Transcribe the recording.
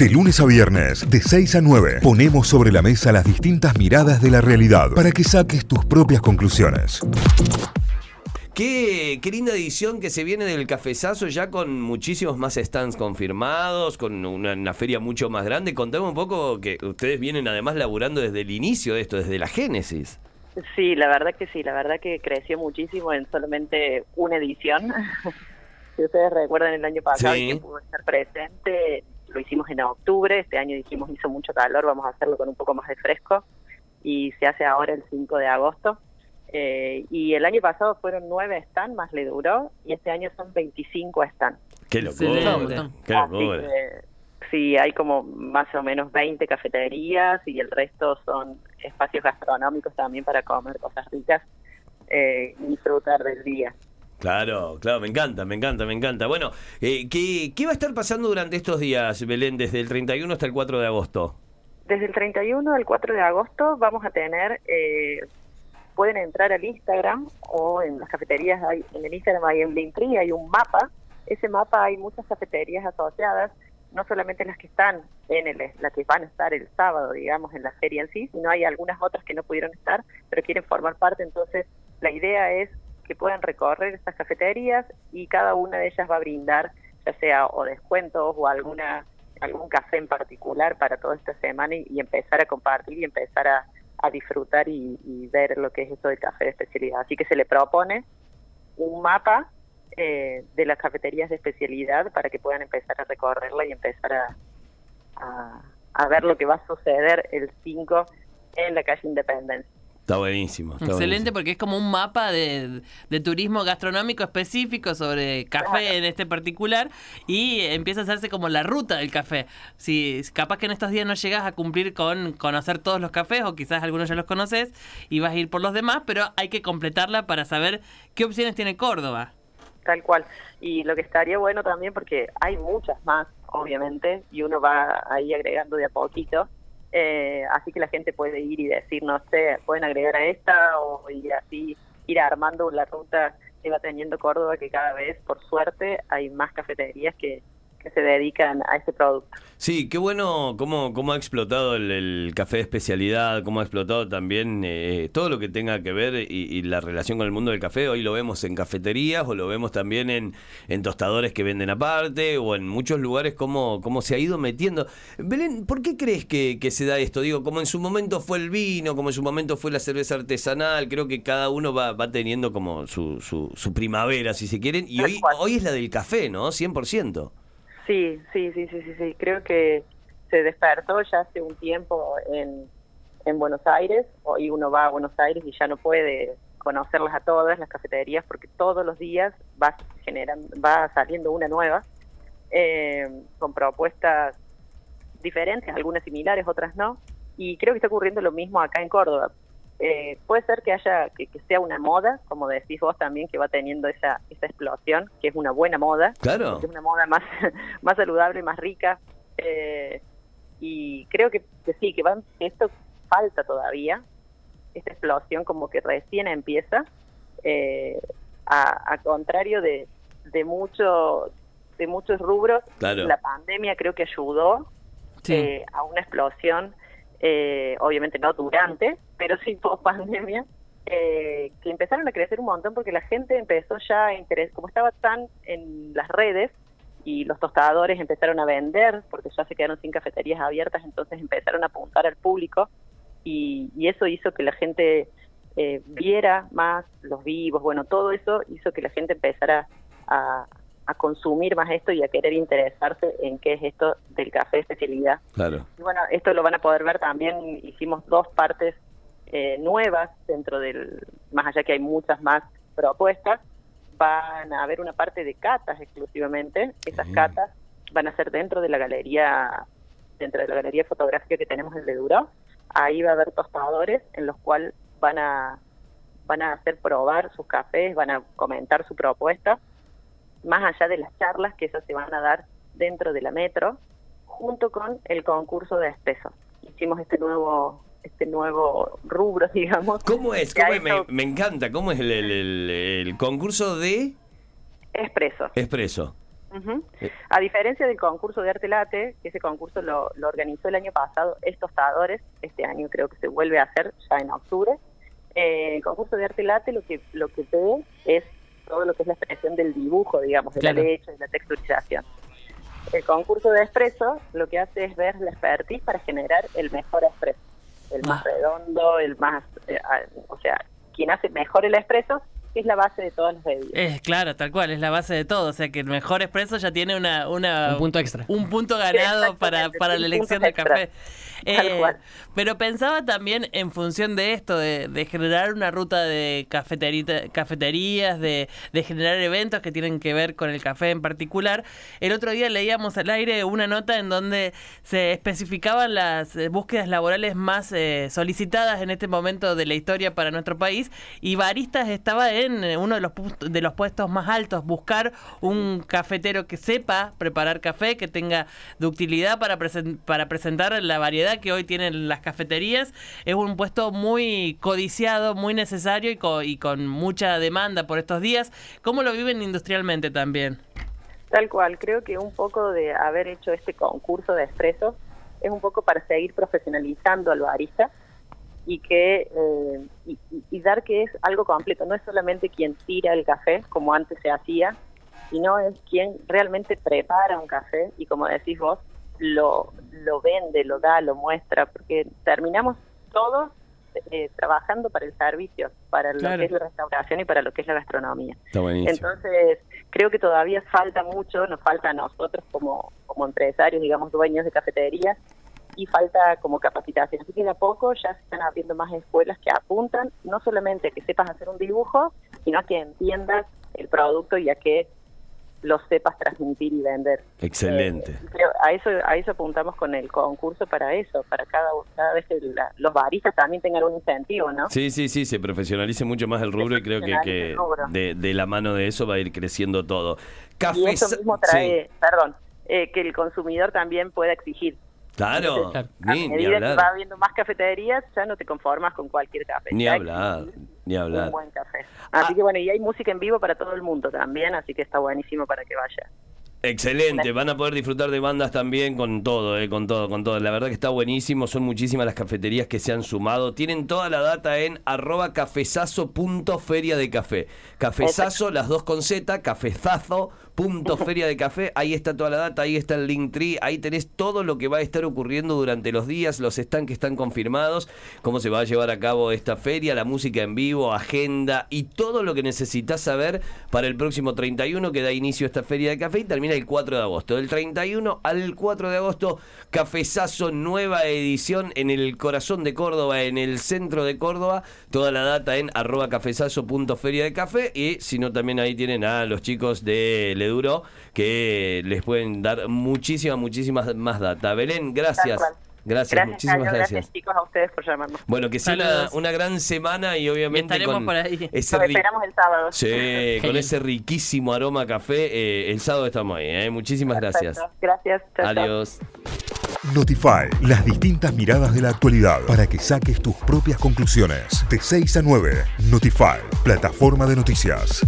De lunes a viernes, de 6 a 9, ponemos sobre la mesa las distintas miradas de la realidad para que saques tus propias conclusiones. Qué, qué linda edición que se viene del cafezazo ya con muchísimos más stands confirmados, con una, una feria mucho más grande. Contame un poco que ustedes vienen además laburando desde el inicio de esto, desde la génesis. Sí, la verdad que sí, la verdad que creció muchísimo en solamente una edición. si ustedes recuerdan el año pasado Sí. y que pudo estar presente, lo hicimos en octubre, este año dijimos hizo mucho calor, vamos a hacerlo con un poco más de fresco y se hace ahora el 5 de agosto. Eh, y el año pasado fueron nueve stands, más le duró, y este año son 25 stands. Qué locura. Qué locura. sí, hay como más o menos 20 cafeterías y el resto son espacios gastronómicos también para comer cosas ricas eh, y disfrutar del día. Claro, claro, me encanta, me encanta, me encanta. Bueno, eh, ¿qué, ¿qué va a estar pasando durante estos días, Belén, desde el 31 hasta el 4 de agosto? Desde el 31 al 4 de agosto vamos a tener, eh, pueden entrar al Instagram o en las cafeterías, hay, en el Instagram hay en Linktree, hay un mapa. Ese mapa hay muchas cafeterías asociadas, no solamente las que están en el, las que van a estar el sábado, digamos, en la feria en sí, sino hay algunas otras que no pudieron estar, pero quieren formar parte. Entonces, la idea es que puedan recorrer estas cafeterías y cada una de ellas va a brindar, ya sea o descuentos o alguna algún café en particular para toda esta semana y, empezar a compartir y empezar a, disfrutar y, y ver lo que es esto del café de especialidad. Así que se le propone un mapa eh, de las cafeterías de especialidad para que puedan empezar a recorrerla y empezar a, a, a ver lo que va a suceder el 5 en la calle Independencia. Está buenísimo. está Excelente buenísimo. porque es como un mapa de, de turismo gastronómico específico sobre café Claro. en este particular y empieza a hacerse como la ruta del café. Si capaz que en estos días no llegas a cumplir con conocer todos los cafés o quizás algunos ya los conoces y vas a ir por los demás, pero hay que completarla para saber qué opciones tiene Córdoba. Tal cual. Y lo que estaría bueno también, porque hay muchas más, obviamente, y uno va ahí agregando de a poquito. Eh, así que la gente puede ir y decir, no sé, pueden agregar a esta o y así ir armando la ruta que va teniendo Córdoba, que cada vez, por suerte, hay más cafeterías que, que se dedican a este producto. Sí, qué bueno cómo, cómo ha explotado el, el café de especialidad, cómo ha explotado también eh, todo lo que tenga que ver y, y la relación con el mundo del café. Hoy lo vemos en cafeterías o lo vemos también en, en tostadores que venden aparte o en muchos lugares cómo, cómo se ha ido metiendo. Belén, ¿por qué crees que, que se da esto? Digo, como en su momento fue el vino, como en su momento fue la cerveza artesanal, creo que cada uno va, va teniendo como su, su, su primavera, si se quieren, y hoy, hoy es la del café, ¿no? 100%. Sí, sí, sí, sí, sí, sí. Creo que se despertó ya hace un tiempo en, en Buenos Aires. Hoy uno va a Buenos Aires y ya no puede conocerlas a todas las cafeterías porque todos los días va generando, va saliendo una nueva eh, con propuestas diferentes, algunas similares, otras no. Y creo que está ocurriendo lo mismo acá en Córdoba. Eh, puede ser que haya que, que sea una moda, como decís vos también, que va teniendo esa, esa explosión, que es una buena moda Claro. es una moda más, más saludable, más rica. eh, y creo que, que sí, que van, esto falta todavía, esta explosión como que recién empieza, eh, a, a contrario de, de, mucho, de muchos rubros. Claro. La pandemia creo que ayudó Sí. eh, a una explosión, eh, obviamente no durante, pero sí post pandemia, eh, que empezaron a crecer un montón porque la gente empezó ya a interesar, como estaba tan en las redes y los tostadores empezaron a vender porque ya se quedaron sin cafeterías abiertas, entonces empezaron a apuntar al público y, y eso hizo que la gente eh, viera más los vivos, bueno, todo eso hizo que la gente empezara a, a consumir más esto y a querer interesarse en qué es esto del café de especialidad. Claro. Y bueno, esto lo van a poder ver también, hicimos dos partes eh, nuevas dentro del, más allá que hay muchas más propuestas, van a haber una parte de catas exclusivamente, esas Bien. catas van a ser dentro de la galería, dentro de la galería fotográfica que tenemos en Leduro, ahí va a haber tostadores en los cuales van a van a hacer probar sus cafés, van a comentar su propuesta, más allá de las charlas que esas se van a dar dentro de la metro, junto con el concurso de espeso. Hicimos este nuevo este nuevo rubro, digamos. ¿Cómo es? ¿Cómo es? Me, encanta. ¿Cómo es el, el- el- el concurso de Expreso. expreso? Eh. A diferencia del concurso de arte late, que ese concurso lo, lo organizó el año pasado, es tostadores, este año creo que se vuelve a hacer ya en octubre. Eh, el concurso de arte late lo que lo que ve es todo lo que es la expresión del dibujo, digamos, de Claro. la leche, de la texturización. El concurso de espresso lo que hace es ver la expertise para generar el mejor espresso, el más Ah. redondo, el más, eh, o sea, quien hace mejor el espresso es la base de todas las bebidas. Es claro, tal cual, es la base de todo. O sea que el mejor expreso ya tiene una, una Un punto extra. un punto ganado para, para la elección del café. extra. Tal Eh, cual. pero pensaba también en función de esto, de, de generar una ruta de cafeterita- cafeterías, de, de generar eventos que tienen que ver con el café en particular. El otro día leíamos al aire una nota en donde se especificaban las eh, búsquedas laborales más eh, solicitadas en este momento de la historia para nuestro país y Baristas estaba en eh, uno de los, de los puestos más altos, buscar un cafetero que sepa preparar café, que tenga ductilidad para, para presentar la variedad que hoy tienen las cafeterías. Es un puesto muy codiciado, muy necesario y, co- y con mucha demanda por estos días. ¿Cómo lo viven industrialmente también? Tal cual, creo que un poco de haber hecho este concurso de expresos es un poco para seguir profesionalizando al barista y que eh, y, dar que es algo completo, no es solamente quien tira el café como antes se hacía, sino es quien realmente prepara un café y como decís vos, lo, lo vende, lo da, lo muestra, porque terminamos todos eh, trabajando para el servicio, para lo Claro. que es la restauración y para lo que es la gastronomía. Está buenísimo. Entonces, creo que todavía falta mucho, nos falta a nosotros como, como empresarios, digamos, dueños de cafeterías, falta como capacitación. Así que de a poco ya se están abriendo más escuelas que apuntan no solamente a que sepas hacer un dibujo, sino a que entiendas el producto y a que lo sepas transmitir y vender. Excelente. Eh, a eso a eso apuntamos con el concurso para eso, para cada, cada vez que la- los baristas también tengan un incentivo, ¿no? Sí, sí, sí, se profesionalice mucho más el rubro y creo que, de, de la mano de eso va a ir creciendo todo. Café y eso mismo trae, sí, perdón, eh, que el consumidor también pueda exigir. Claro, ni, a ni medida que hablar, va habiendo más cafeterías, ya no te conformas con cualquier café. ni hablar, ni hablar. Un buen café. Así Ah. que bueno, y hay música en vivo para todo el mundo también, así que está buenísimo para que vaya. Excelente, van a poder disfrutar de bandas también con todo, eh, con todo, con todo. La verdad que está buenísimo, son muchísimas las cafeterías que se han sumado. Tienen toda la data en arroba cafezazo.feria de café. Cafezazo, las dos con Z, cafezazo punto feria de café, ahí está toda la data, ahí está el link tree, ahí tenés todo lo que va a estar ocurriendo durante los días, los stands que están confirmados, cómo se va a llevar a cabo esta feria, la música en vivo, agenda y todo lo que necesitas saber para el próximo 31 que da inicio a esta feria de café y termina el 4 de agosto. Del 31 al 4 de agosto, Cafezazo, nueva edición en el corazón de Córdoba, en el centro de Córdoba, toda la data en arroba cafezazo.feria de café y si no también ahí tienen a los chicos de Leduro que les pueden dar muchísima, muchísimas más data. Belén, gracias. Gracias, muchísimas Cayo, gracias. chicos a ustedes por llamarnos. Bueno, que sea una, gran semana y obviamente estaremos con por ahí. ese Los ri- esperamos el sábado. Sí, con ese riquísimo aroma a café. eh, el sábado estamos ahí. eh. Muchísimas gracias. Perfecto. Gracias. Chao. Adiós. Notify, las distintas miradas de la actualidad para que saques tus propias conclusiones. De 6 a 9, Notify, plataforma de noticias.